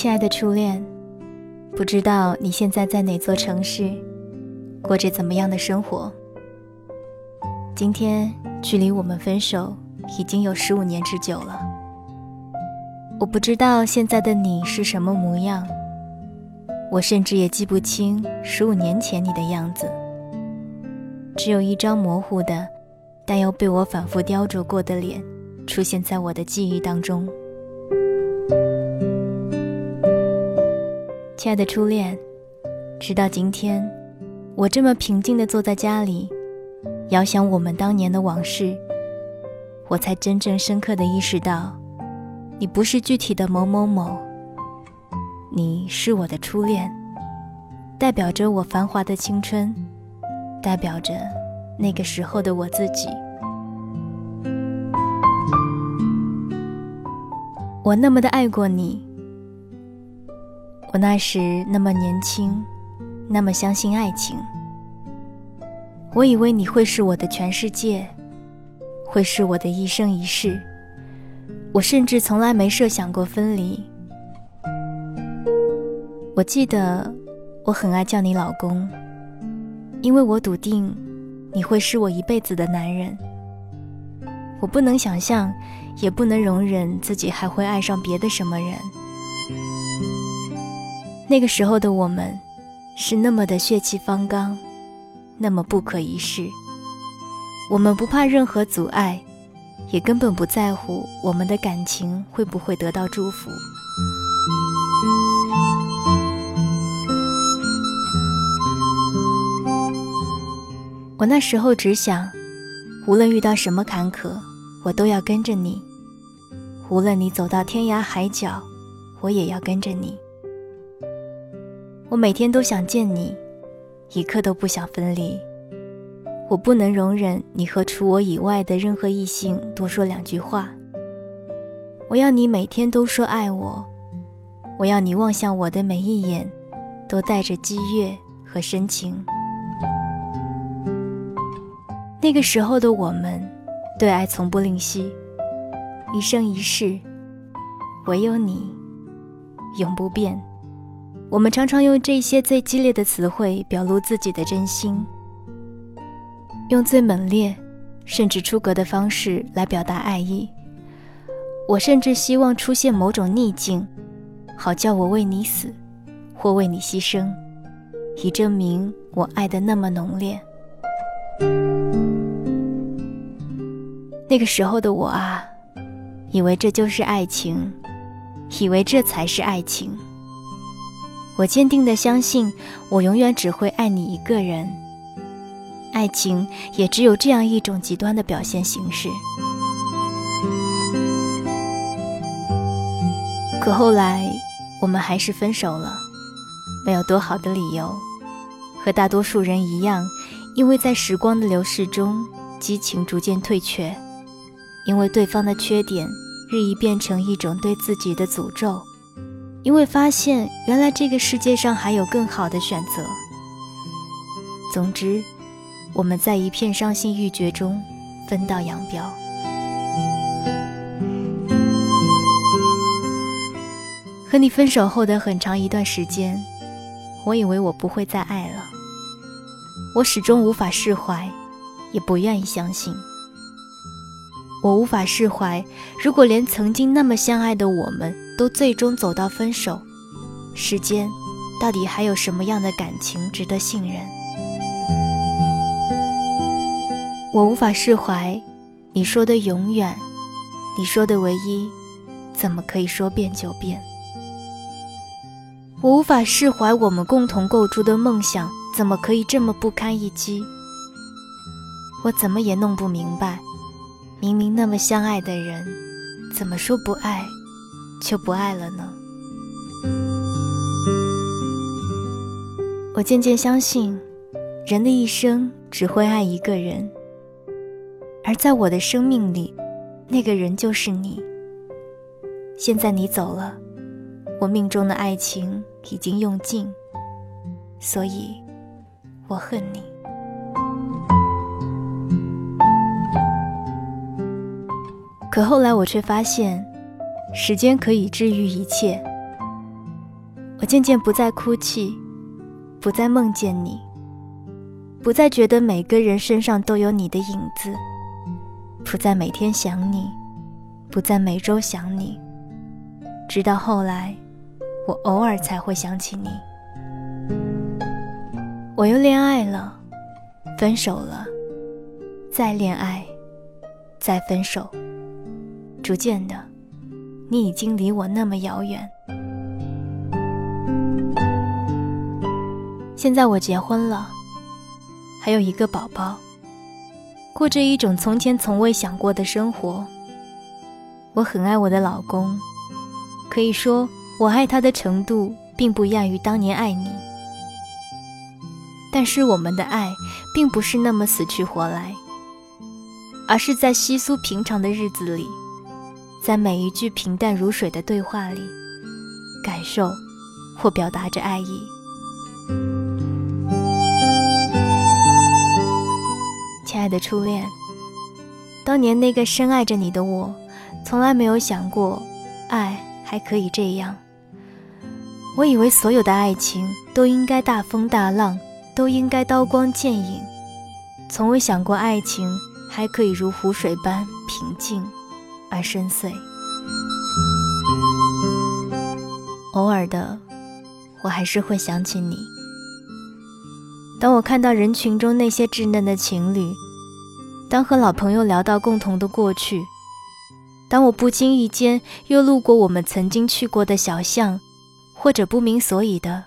亲爱的初恋，不知道你现在在哪座城市，过着怎么样的生活？今天距离我们分手已经有十五年之久了。我不知道现在的你是什么模样，我甚至也记不清十五年前你的样子，只有一张模糊的，但又被我反复雕琢过的脸，出现在我的记忆当中。亲爱的初恋，直到今天，我这么平静地坐在家里，遥想我们当年的往事，我才真正深刻地意识到，你不是具体的某某某，你是我的初恋，代表着我繁华的青春，代表着那个时候的我自己。我那么的爱过你。我那时那么年轻，那么相信爱情。我以为你会是我的全世界，会是我的一生一世。我甚至从来没设想过分离。我记得我很爱叫你老公，因为我笃定你会是我一辈子的男人。我不能想象，也不能容忍自己还会爱上别的什么人。那个时候的我们，是那么的血气方刚，那么不可一世。我们不怕任何阻碍，也根本不在乎我们的感情会不会得到祝福。我那时候只想，无论遇到什么坎坷，我都要跟着你；无论你走到天涯海角，我也要跟着你。我每天都想见你，一刻都不想分离。我不能容忍你和除我以外的任何异性多说两句话。我要你每天都说爱我，我要你望向我的每一眼，都带着激越和深情。那个时候的我们，对爱从不吝惜，一生一世，唯有你，永不变。我们常常用这些最激烈的词汇表露自己的真心，用最猛烈甚至出格的方式来表达爱意。我甚至希望出现某种逆境，好叫我为你死，或为你牺牲，以证明我爱的那么浓烈。那个时候的我啊，以为这就是爱情，以为这才是爱情。我坚定的相信，我永远只会爱你一个人。爱情也只有这样一种极端的表现形式。可后来，我们还是分手了，没有多好的理由，和大多数人一样，因为在时光的流逝中，激情逐渐退却，因为对方的缺点日益变成一种对自己的诅咒。因为发现原来这个世界上还有更好的选择。总之，我们在一片伤心欲绝中分道扬镳。和你分手后的很长一段时间，我以为我不会再爱了。我始终无法释怀，也不愿意相信。我无法释怀，如果连曾经那么相爱的我们都最终走到分手，世间到底还有什么样的感情值得信任？我无法释怀，你说的永远，你说的唯一，怎么可以说变就变？我无法释怀，我们共同构筑的梦想，怎么可以这么不堪一击？我怎么也弄不明白。明明那么相爱的人，怎么说不爱就不爱了呢？我渐渐相信，人的一生只会爱一个人，而在我的生命里，那个人就是你。现在你走了，我命中的爱情已经用尽，所以我恨你。可后来我却发现，时间可以治愈一切。我渐渐不再哭泣，不再梦见你，不再觉得每个人身上都有你的影子，不再每天想你，不再每周想你，直到后来，我偶尔才会想起你。我又恋爱了，分手了，再恋爱，再分手，逐渐的，你已经离我那么遥远。现在我结婚了，还有一个宝宝，过着一种从前从未想过的生活。我很爱我的老公，可以说我爱他的程度并不亚于当年爱你。但是我们的爱并不是那么死去活来，而是在稀疏平常的日子里，在每一句平淡如水的对话里，感受或表达着爱意。亲爱的初恋，当年那个深爱着你的我，从来没有想过，爱还可以这样。我以为所有的爱情都应该大风大浪，都应该刀光剑影，从未想过爱情还可以如湖水般平静而深邃。偶尔的，我还是会想起你。当我看到人群中那些稚嫩的情侣，当和老朋友聊到共同的过去，当我不经意间又路过我们曾经去过的小巷，或者不明所以的，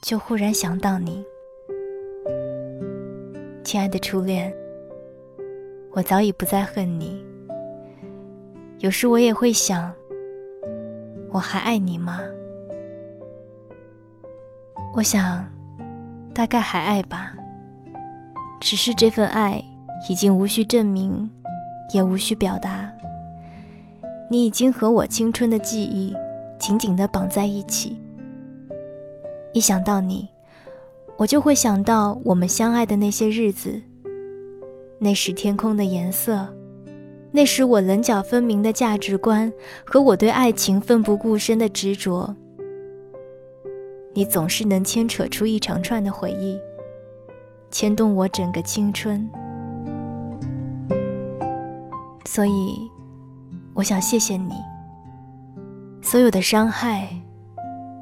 就忽然想到你，亲爱的初恋。我早已不再恨你。有时我也会想，我还爱你吗？我想。大概还爱吧，只是这份爱已经无需证明，也无需表达。你已经和我青春的记忆紧紧地绑在一起。一想到你，我就会想到我们相爱的那些日子。那时天空的颜色，那时我棱角分明的价值观和我对爱情奋不顾身的执着。你总是能牵扯出一长串的回忆，牵动我整个青春。所以，我想谢谢你。所有的伤害，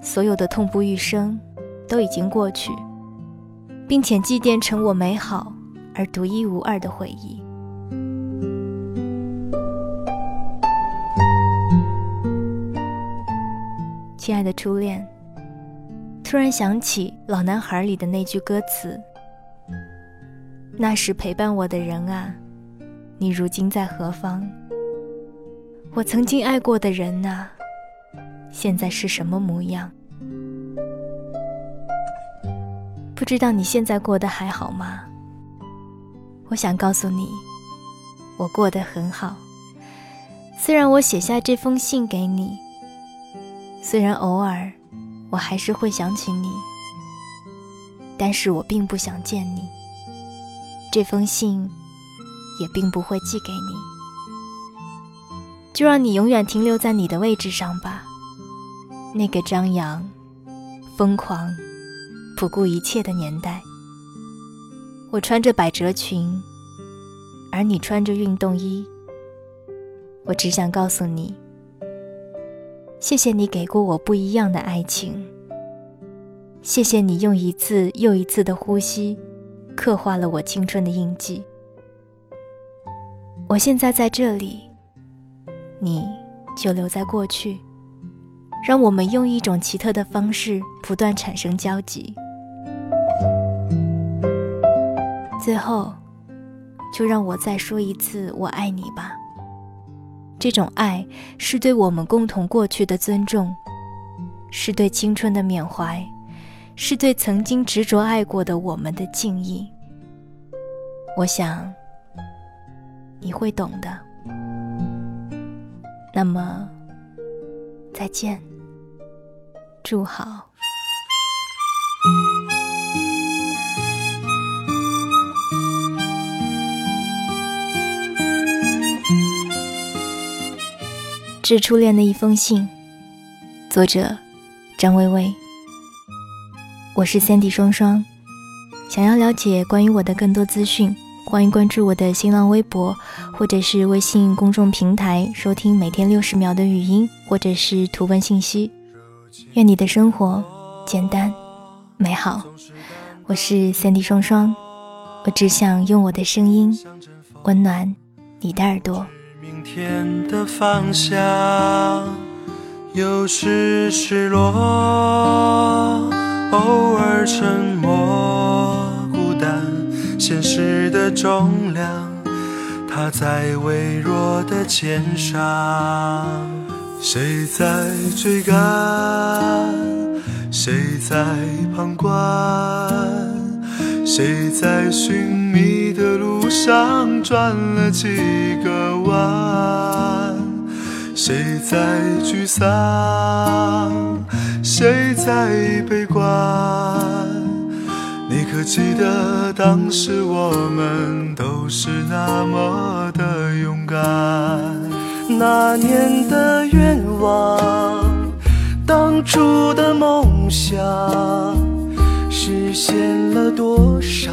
所有的痛不欲生，都已经过去，并且祭奠成我美好而独一无二的回忆。亲爱的初恋。突然想起《老男孩》里的那句歌词：“那时陪伴我的人啊，你如今在何方？我曾经爱过的人啊，现在是什么模样？不知道你现在过得还好吗？我想告诉你，我过得很好。虽然我写下这封信给你，虽然偶尔……”我还是会想起你，但是我并不想见你。这封信也并不会寄给你，就让你永远停留在你的位置上吧。那个张扬、疯狂、不顾一切的年代，我穿着百褶裙，而你穿着运动衣。我只想告诉你。谢谢你给过我不一样的爱情。谢谢你用一次又一次的呼吸，刻画了我青春的印记。我现在在这里，你就留在过去，让我们用一种奇特的方式不断产生交集。最后，就让我再说一次“我爱你”吧。这种爱是对我们共同过去的尊重，是对青春的缅怀，是对曾经执着爱过的我们的敬意。我想你会懂的。那么，再见，祝好。致初恋的一封信，作者：张薇薇。我是 Sandy 双双。想要了解关于我的更多资讯，欢迎关注我的新浪微博或者是微信公众平台，收听每天六十秒的语音或者是图文信息。愿你的生活简单美好。我是 Sandy 双双，我只想用我的声音温暖你的耳朵。明天的方向，有时失落，偶尔沉默，孤单，现实的重量，它在微弱的肩上。谁在追赶？谁在旁观？谁在寻觅上转了几个弯？谁在沮丧？谁在悲观？你可记得当时我们都是那么的勇敢？那年的愿望，当初的梦想，实现了多少？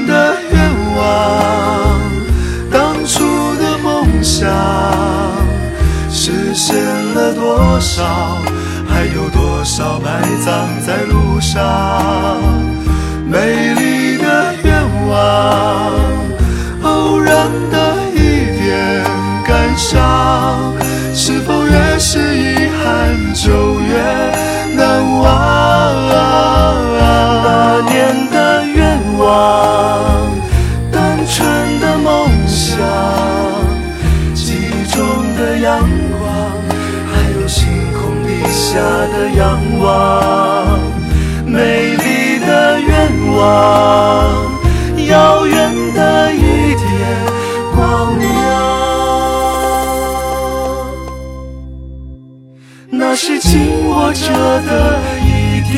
多少？还有多少埋葬在路上？美丽的愿望，偶然的一点感伤，是否向往，美丽的愿望，遥远的一点光亮，那是紧握着的一点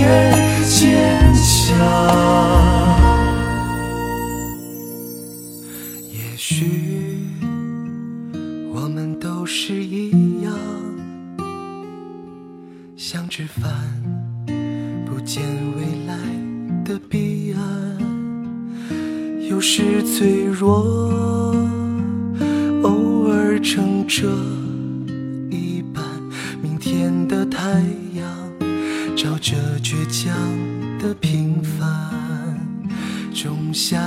坚强。也许。是。脆弱，偶尔撑着一半。明天的太阳，照着倔强的平凡。仲夏